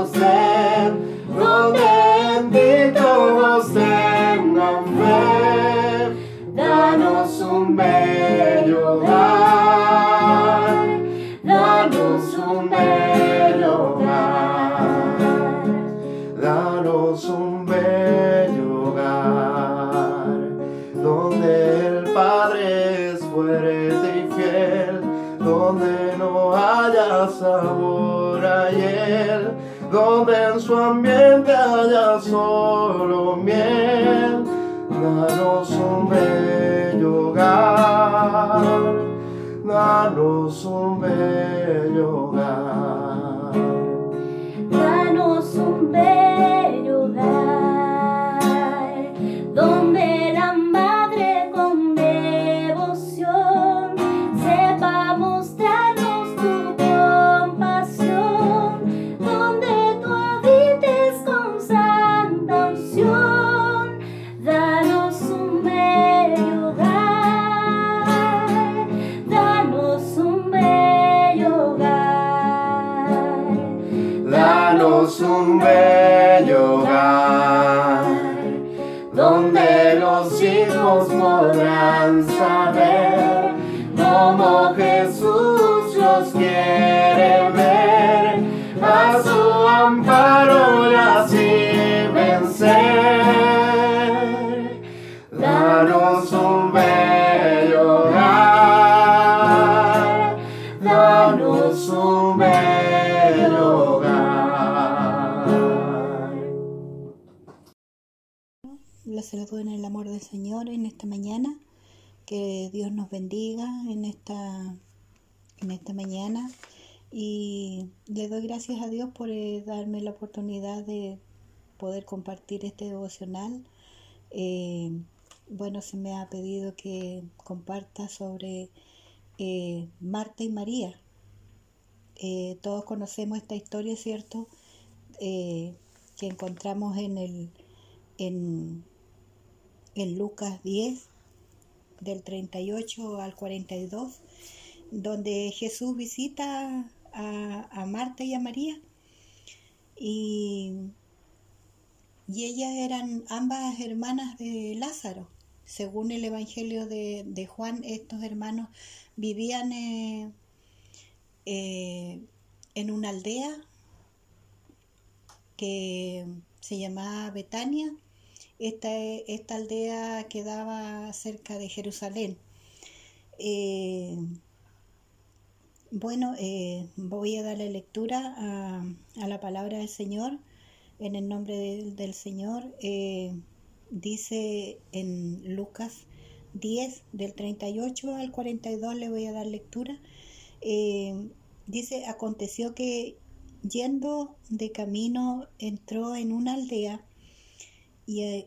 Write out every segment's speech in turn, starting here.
a reconocer, donde en ti todos tengan fe, danos donde en su ambiente haya solo miel. Danos un bello hogar, danos un bello hogar. Saber cómo Jesús los quiere ver, a su amparo y así vencer. Danos un bello hogar, danos un bello hogar. La saludo en el amor del Señor en esta mañana. Que Dios nos bendiga en esta, en esta mañana. Y le doy gracias a Dios por eh, darme la oportunidad de poder compartir este devocional. Eh, bueno, se me ha pedido que comparta sobre eh, Marta y María. Todos conocemos esta historia, ¿cierto? Que encontramos en el en, en Lucas 10, del 38 al 42, donde Jesús visita a, a Marta y a María. Y, y ellas eran ambas hermanas de Lázaro. Según el Evangelio de, de Juan, estos hermanos vivían eh, eh, en una aldea que se llamaba Betania. Esta, esta aldea quedaba cerca de Jerusalén. Eh, bueno, eh, voy a darle lectura a, a, la palabra del Señor en el nombre de, del Señor. Eh, dice en Lucas 10, del 38 al 42, le voy a dar lectura. Dice, aconteció que yendo de camino entró en una aldea y,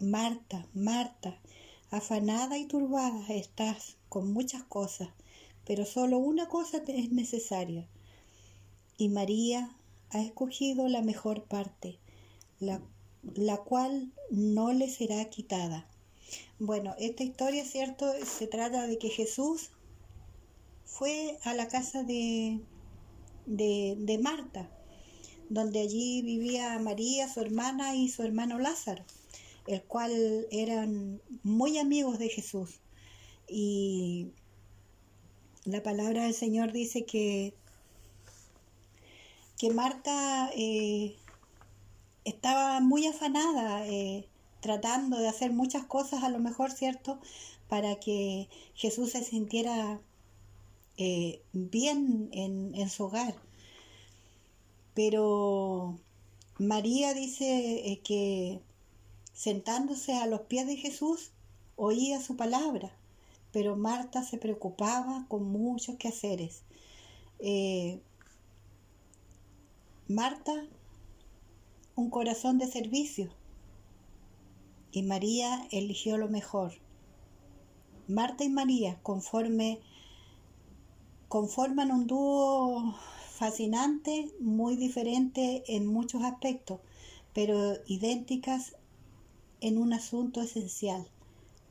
Marta, Marta, afanada y turbada estás con muchas cosas, pero solo una cosa es necesaria. Y María ha escogido la mejor parte, la, la cual no le será quitada. Bueno, esta historia, ¿cierto? Se trata de que Jesús fue a la casa de, de, de Marta, donde allí vivía María, su hermana y su hermano Lázaro, el cual eran muy amigos de Jesús. Y la palabra del Señor dice que, que Marta eh, estaba muy afanada, eh, tratando de hacer muchas cosas, a lo mejor, ¿cierto?, para que Jesús se sintiera eh, bien en, en, su hogar. Pero María dice que sentándose a los pies de Jesús oía su palabra, pero Marta se preocupaba con muchos quehaceres. Eh, Marta, un corazón de servicio, y María eligió lo mejor. Marta y María, conforme conforman un dúo fascinante, muy diferente en muchos aspectos, pero idénticas en un asunto esencial.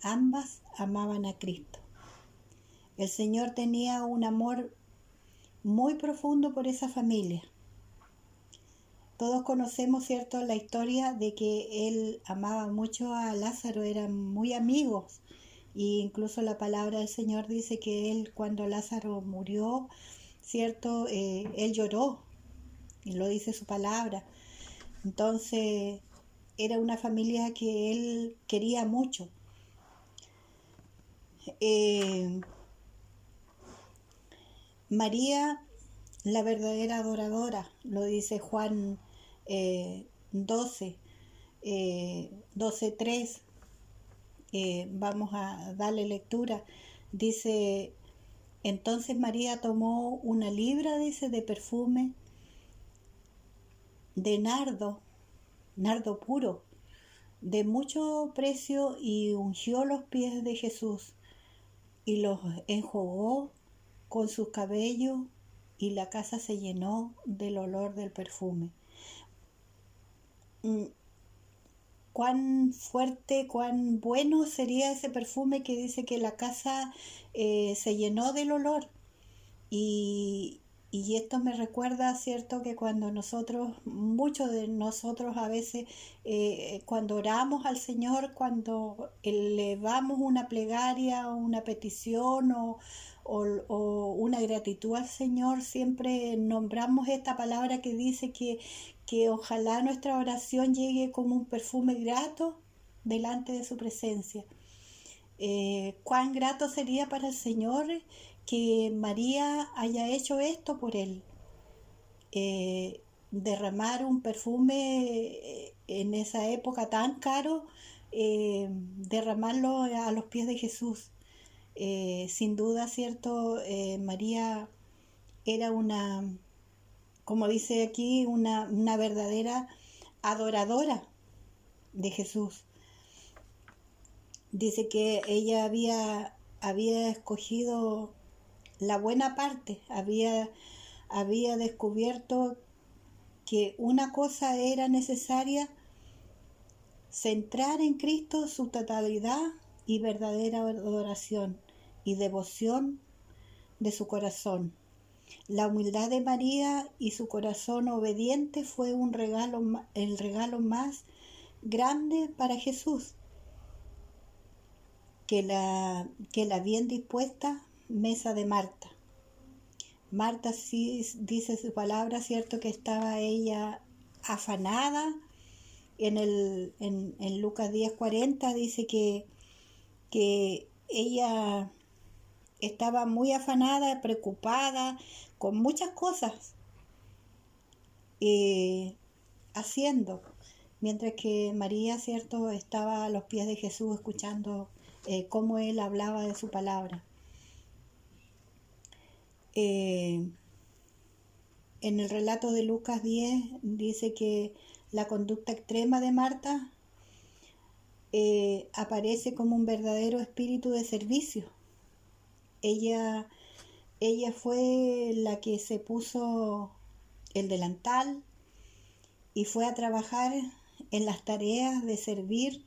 Ambas amaban a Cristo. El Señor tenía un amor muy profundo por esa familia. Todos conocemos, ¿cierto?, la historia de que él amaba mucho a Lázaro, eran muy amigos. Y incluso la palabra del Señor dice que él, cuando Lázaro murió, ¿cierto?, eh, él lloró. Y lo dice su palabra. Entonces, era una familia que él quería mucho. Eh, María, la verdadera adoradora, lo dice Juan 12, eh, 12, 3. Eh, vamos a darle lectura. Dice, entonces María tomó una libra, dice, de perfume de nardo, nardo puro, de mucho precio, y ungió los pies de Jesús y los enjugó con sus cabellos y la casa se llenó del olor del perfume. Mm, cuán fuerte, cuán bueno sería ese perfume que dice que la casa eh, se llenó del olor. Y, y esto me recuerda, ¿cierto?, que cuando nosotros, muchos de nosotros a veces, eh, cuando oramos al Señor, cuando elevamos una plegaria o una petición o, o, una gratitud al Señor, siempre nombramos esta palabra que dice que, que ojalá nuestra oración llegue como un perfume grato delante de su presencia. Eh, cuán grato sería para el Señor que María haya hecho esto por él. Eh, derramar un perfume eh, en esa época tan caro, eh, derramarlo a los pies de Jesús. sin duda, cierto, María era una, como dice aquí, una, una verdadera adoradora de Jesús. Dice que ella había, había escogido la buena parte, había, había descubierto que una cosa era necesaria, centrar en Cristo su totalidad y verdadera adoración y devoción de su corazón. La humildad de María y su corazón obediente fue un regalo, el regalo más grande para Jesús, que la, que la bien dispuesta mesa de Marta. Marta sí dice su palabra, cierto que estaba ella afanada. En, el, en, en Lucas 10:40 dice que, que ella estaba muy afanada, preocupada, con muchas cosas eh, haciendo, mientras que María, cierto, estaba a los pies de Jesús escuchando eh, cómo él hablaba de su palabra. Eh, en el relato de Lucas 10 dice que la conducta extrema de Marta eh, aparece como un verdadero espíritu de servicio. Ella, ella fue la que se puso el delantal y fue a trabajar en las tareas de servir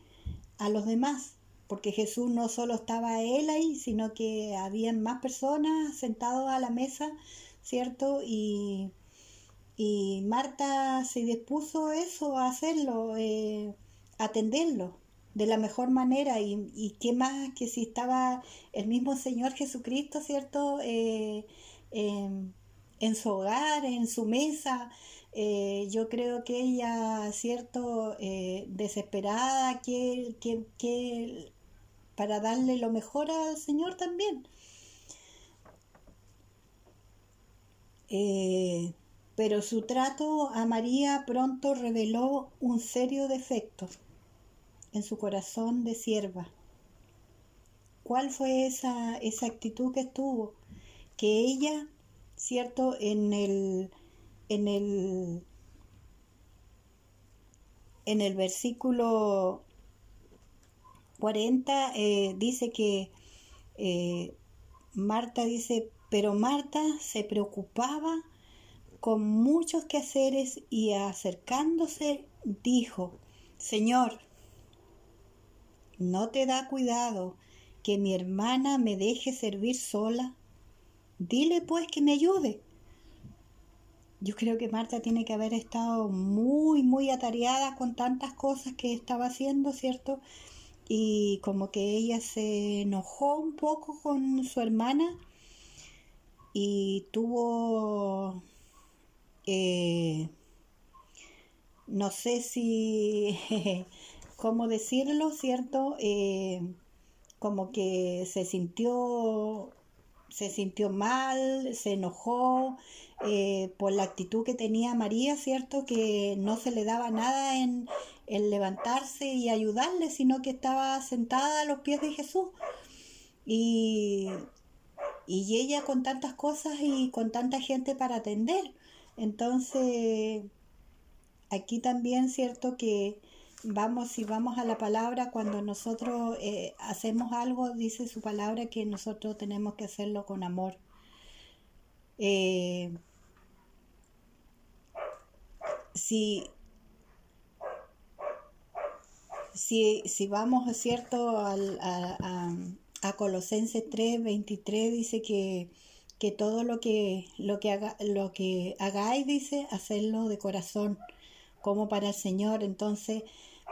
a los demás porque Jesús no solo estaba él ahí, sino que habían más personas sentados a la mesa, ¿cierto? Y, y Marta se dispuso eso, a hacerlo, eh, atenderlo de la mejor manera y, y, qué más que si estaba el mismo Señor Jesucristo, ¿cierto? Eh, en su hogar, en su mesa. Eh, yo creo que ella, ¿cierto? desesperada, que, que, que para darle lo mejor al Señor también. Eh, pero su trato a María pronto reveló un serio defecto en su corazón de sierva. ¿Cuál fue esa, esa actitud que tuvo? Que ella, ¿cierto? En el, en el, en el versículo 40 eh, dice que eh, Marta dice, pero Marta se preocupaba con muchos quehaceres y acercándose dijo, Señor, ¿no te da cuidado que mi hermana me deje servir sola? Dile pues que me ayude. Yo creo que Marta tiene que haber estado muy, muy atareada con tantas cosas que estaba haciendo, ¿cierto? Y como que ella se enojó un poco con su hermana y tuvo eh, no sé si, cómo decirlo, ¿cierto? Eh, como que se sintió, se sintió mal, se enojó eh, por la actitud que tenía María, ¿cierto? Que no se le daba nada en, en levantarse y ayudarle, sino que estaba sentada a los pies de Jesús. Y, y ella con tantas cosas y con tanta gente para atender. Entonces, aquí también, cierto que vamos, si vamos a la palabra, cuando nosotros eh, hacemos algo, dice su palabra que nosotros tenemos que hacerlo con amor. Eh, si, si, si vamos, cierto, al, a, a, a Colosenses 3, 23, dice que que todo lo que, lo que, haga, lo que hagáis, dice, hacerlo de corazón, como para el Señor. Entonces,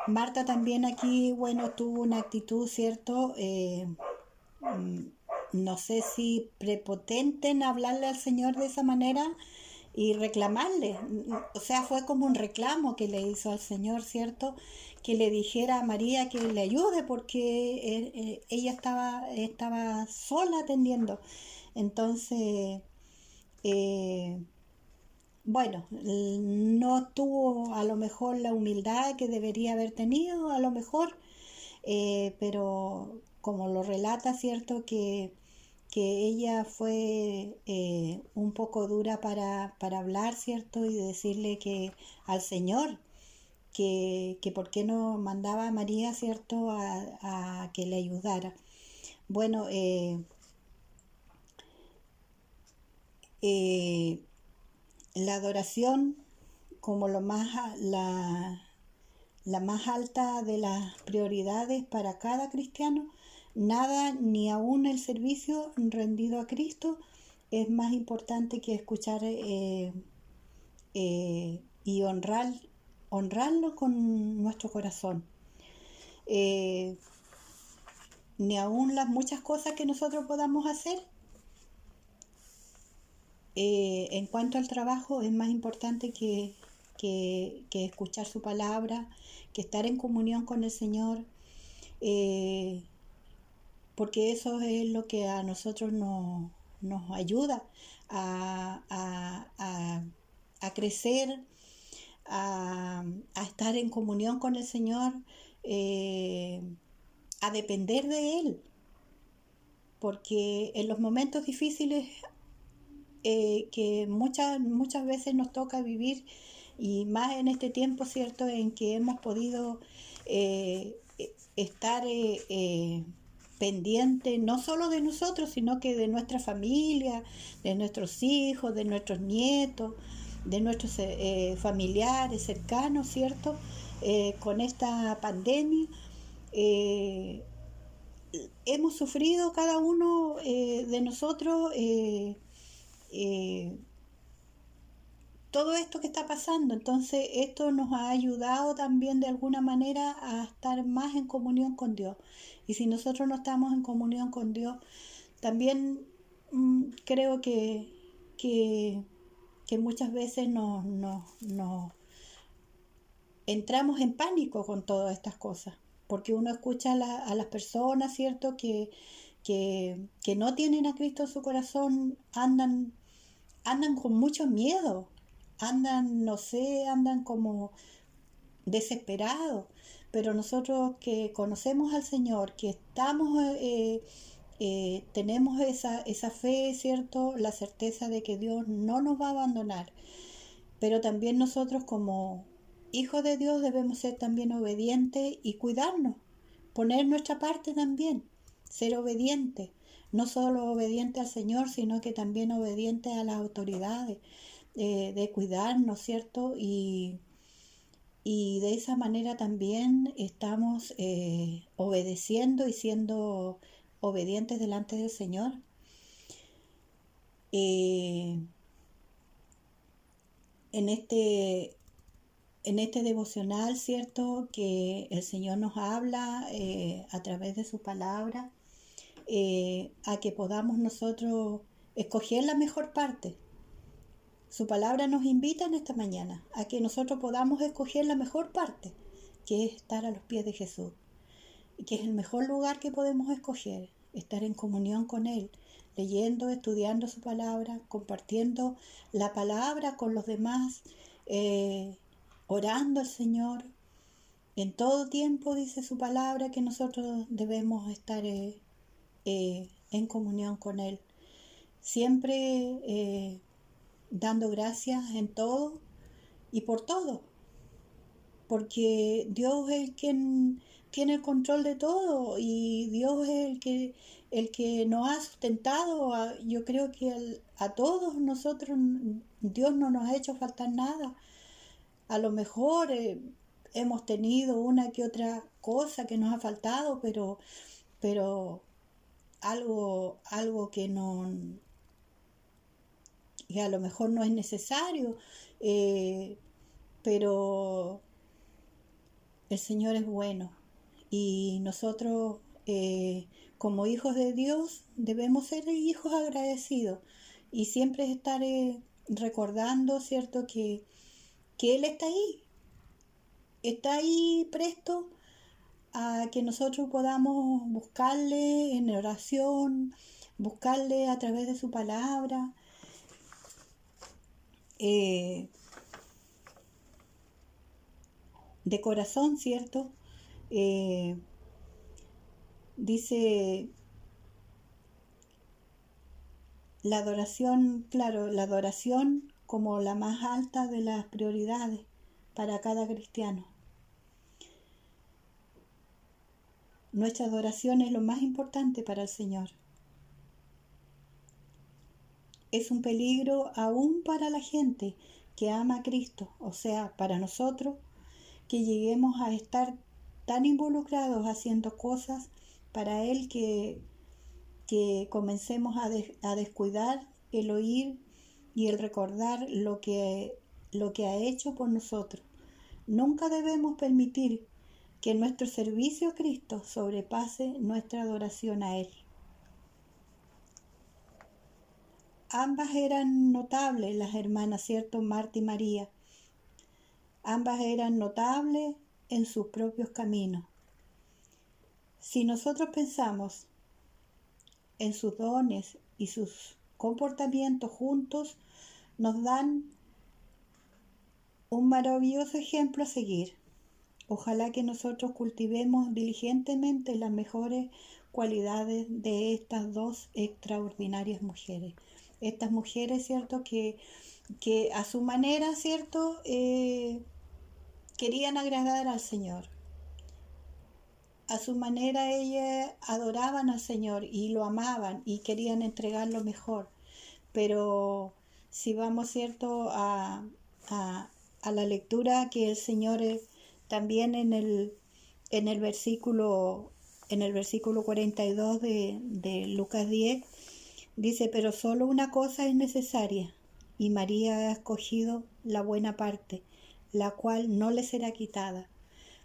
Marta también aquí, bueno, tuvo una actitud, ¿cierto? Eh, mm, no sé si prepotente en hablarle al Señor de esa manera y reclamarle. O sea, fue como un reclamo que le hizo al Señor, ¿cierto? Que le dijera a María que le ayude porque eh, ella estaba, estaba sola atendiendo. Entonces, eh, bueno, no tuvo a lo mejor la humildad que debería haber tenido, a lo mejor, eh, pero como lo relata, ¿cierto? Que, que ella fue eh, un poco dura para, para, hablar, ¿cierto? Y decirle que al Señor, que, que por qué no mandaba a María, ¿cierto? A, a que le ayudara. Bueno, eh, eh, la adoración como lo más, la, la más alta de las prioridades para cada cristiano, nada ni aún el servicio rendido a Cristo es más importante que escuchar eh, eh, y honrar, honrarlo con nuestro corazón. Eh, ni aún las muchas cosas que nosotros podamos hacer eh, en cuanto al trabajo, es más importante que, que, escuchar su palabra, que estar en comunión con el Señor, eh, porque eso es lo que a nosotros nos, nos ayuda a, a, a, crecer, a, estar en comunión con el Señor, eh, a depender de Él. Porque en los momentos difíciles eh, que muchas, muchas veces nos toca vivir y más en este tiempo, ¿cierto?, en que hemos podido eh, estar eh, pendientes no solo de nosotros, sino que de nuestra familia, de nuestros hijos, de nuestros nietos, de nuestros familiares cercanos, ¿cierto?, con esta pandemia. hemos sufrido cada uno de nosotros eh, todo esto que está pasando. Entonces, esto nos ha ayudado también de alguna manera a estar más en comunión con Dios. Y si nosotros no estamos en comunión con Dios, también mm, creo que, que, muchas veces nos, entramos en pánico con todas estas cosas. Porque uno escucha a, a las personas, ¿cierto? Que, que, que no tienen a Cristo en su corazón, andan andan con mucho miedo, andan, no sé, andan como desesperados, pero nosotros que conocemos al Señor, que estamos, eh, eh, tenemos esa, esa fe, ¿cierto? La certeza de que Dios no nos va a abandonar, pero también nosotros como hijos de Dios debemos ser también obedientes y cuidarnos, poner nuestra parte también, ser obedientes, no solo obedientes al Señor, sino que también obedientes a las autoridades, eh, de cuidarnos, ¿cierto? Y, y de esa manera también estamos eh, obedeciendo y siendo obedientes delante del Señor. Eh, en este en este devocional, ¿cierto? Que el Señor nos habla eh, a través de su palabra, a que podamos nosotros escoger la mejor parte, su palabra nos invita en esta mañana a que nosotros podamos escoger la mejor parte, que es estar a los pies de Jesús, que es el mejor lugar que podemos escoger, estar en comunión con Él, leyendo, estudiando su palabra, compartiendo la palabra con los demás, eh, orando al Señor. En todo tiempo dice su palabra que nosotros debemos estar eh, eh, en comunión con Él. Siempre dando gracias en todo y por todo. Porque Dios es el quien tiene el control de todo y Dios es el que, el que nos ha sustentado. yo creo que a todos nosotros Dios no nos ha hecho faltar nada. A lo mejor eh, hemos tenido una que otra cosa que nos ha faltado, pero, pero algo, algo que no, y a lo mejor no es necesario, eh, pero el Señor es bueno y nosotros eh, como hijos de Dios debemos ser hijos agradecidos y siempre estar eh, recordando, ¿cierto?, que, que Él está ahí, está ahí presto a que nosotros podamos buscarle en oración, buscarle a través de su palabra, eh, de corazón, ¿cierto? Eh, dice la adoración, claro, la adoración como la más alta de las prioridades para cada cristiano. Nuestra adoración es lo más importante para el Señor es un peligro aún para la gente que ama a Cristo, o sea, para nosotros, que lleguemos a estar tan involucrados haciendo cosas para Él que, que comencemos a, a descuidar el oír y el recordar lo que, lo que ha hecho por nosotros. Nunca debemos permitir que nuestro servicio a Cristo sobrepase nuestra adoración a Él. Ambas eran notables, las hermanas, ¿cierto? Marta y María. Ambas eran notables en sus propios caminos. Si nosotros pensamos en sus dones y sus comportamientos juntos, nos dan un maravilloso ejemplo a seguir. Ojalá que nosotros cultivemos diligentemente las mejores cualidades de estas dos extraordinarias mujeres estas mujeres, ¿cierto? Que, que a su manera, ¿cierto? Eh, querían agradar al Señor. A su manera ellas adoraban al Señor y lo amaban y querían entregar lo mejor. Pero si vamos, ¿cierto? A, la lectura que el Señor eh, también en el, en el versículo en el versículo 42 de, de Lucas 10 Dice, pero solo una cosa es necesaria, y María ha escogido la buena parte, la cual no le será quitada,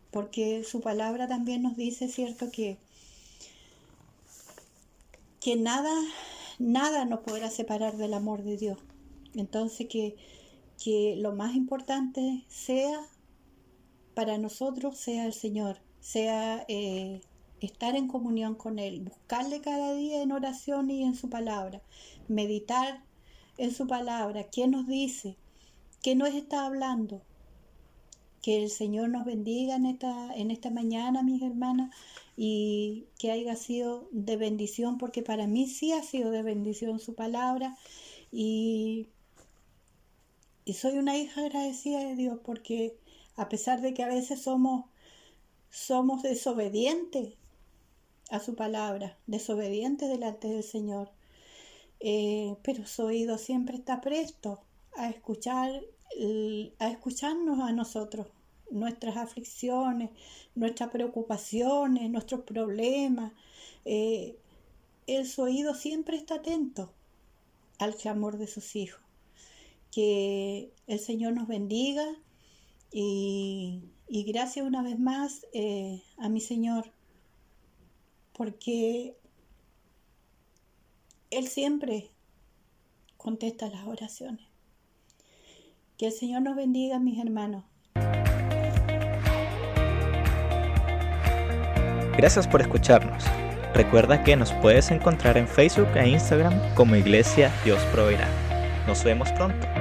porque su palabra también nos dice, cierto, que, que nada, nada nos podrá separar del amor de Dios. Entonces que, que lo más importante sea para nosotros, sea el Señor, sea eh, estar en comunión con Él, buscarle cada día en oración y en su palabra, meditar en su palabra, qué nos dice, que nos está hablando. Que el Señor nos bendiga en esta, en esta mañana, mis hermanas, y que haya sido de bendición, porque para mí sí ha sido de bendición su palabra. Y, y soy una hija agradecida de Dios, porque a pesar de que a veces somos, somos desobedientes a su palabra, desobedientes delante del Señor, eh, pero su oído siempre está presto a escuchar, a escucharnos a nosotros, nuestras aflicciones, nuestras preocupaciones, nuestros problemas. Eh, el su oído siempre está atento al clamor de sus hijos. Que el Señor nos bendiga y, gracias una vez más eh, a mi Señor, porque Él siempre contesta las oraciones. Que el Señor nos bendiga, mis hermanos. Gracias por escucharnos. Recuerda que nos puedes encontrar en Facebook e Instagram como Iglesia Dios Proveerá. Nos vemos pronto.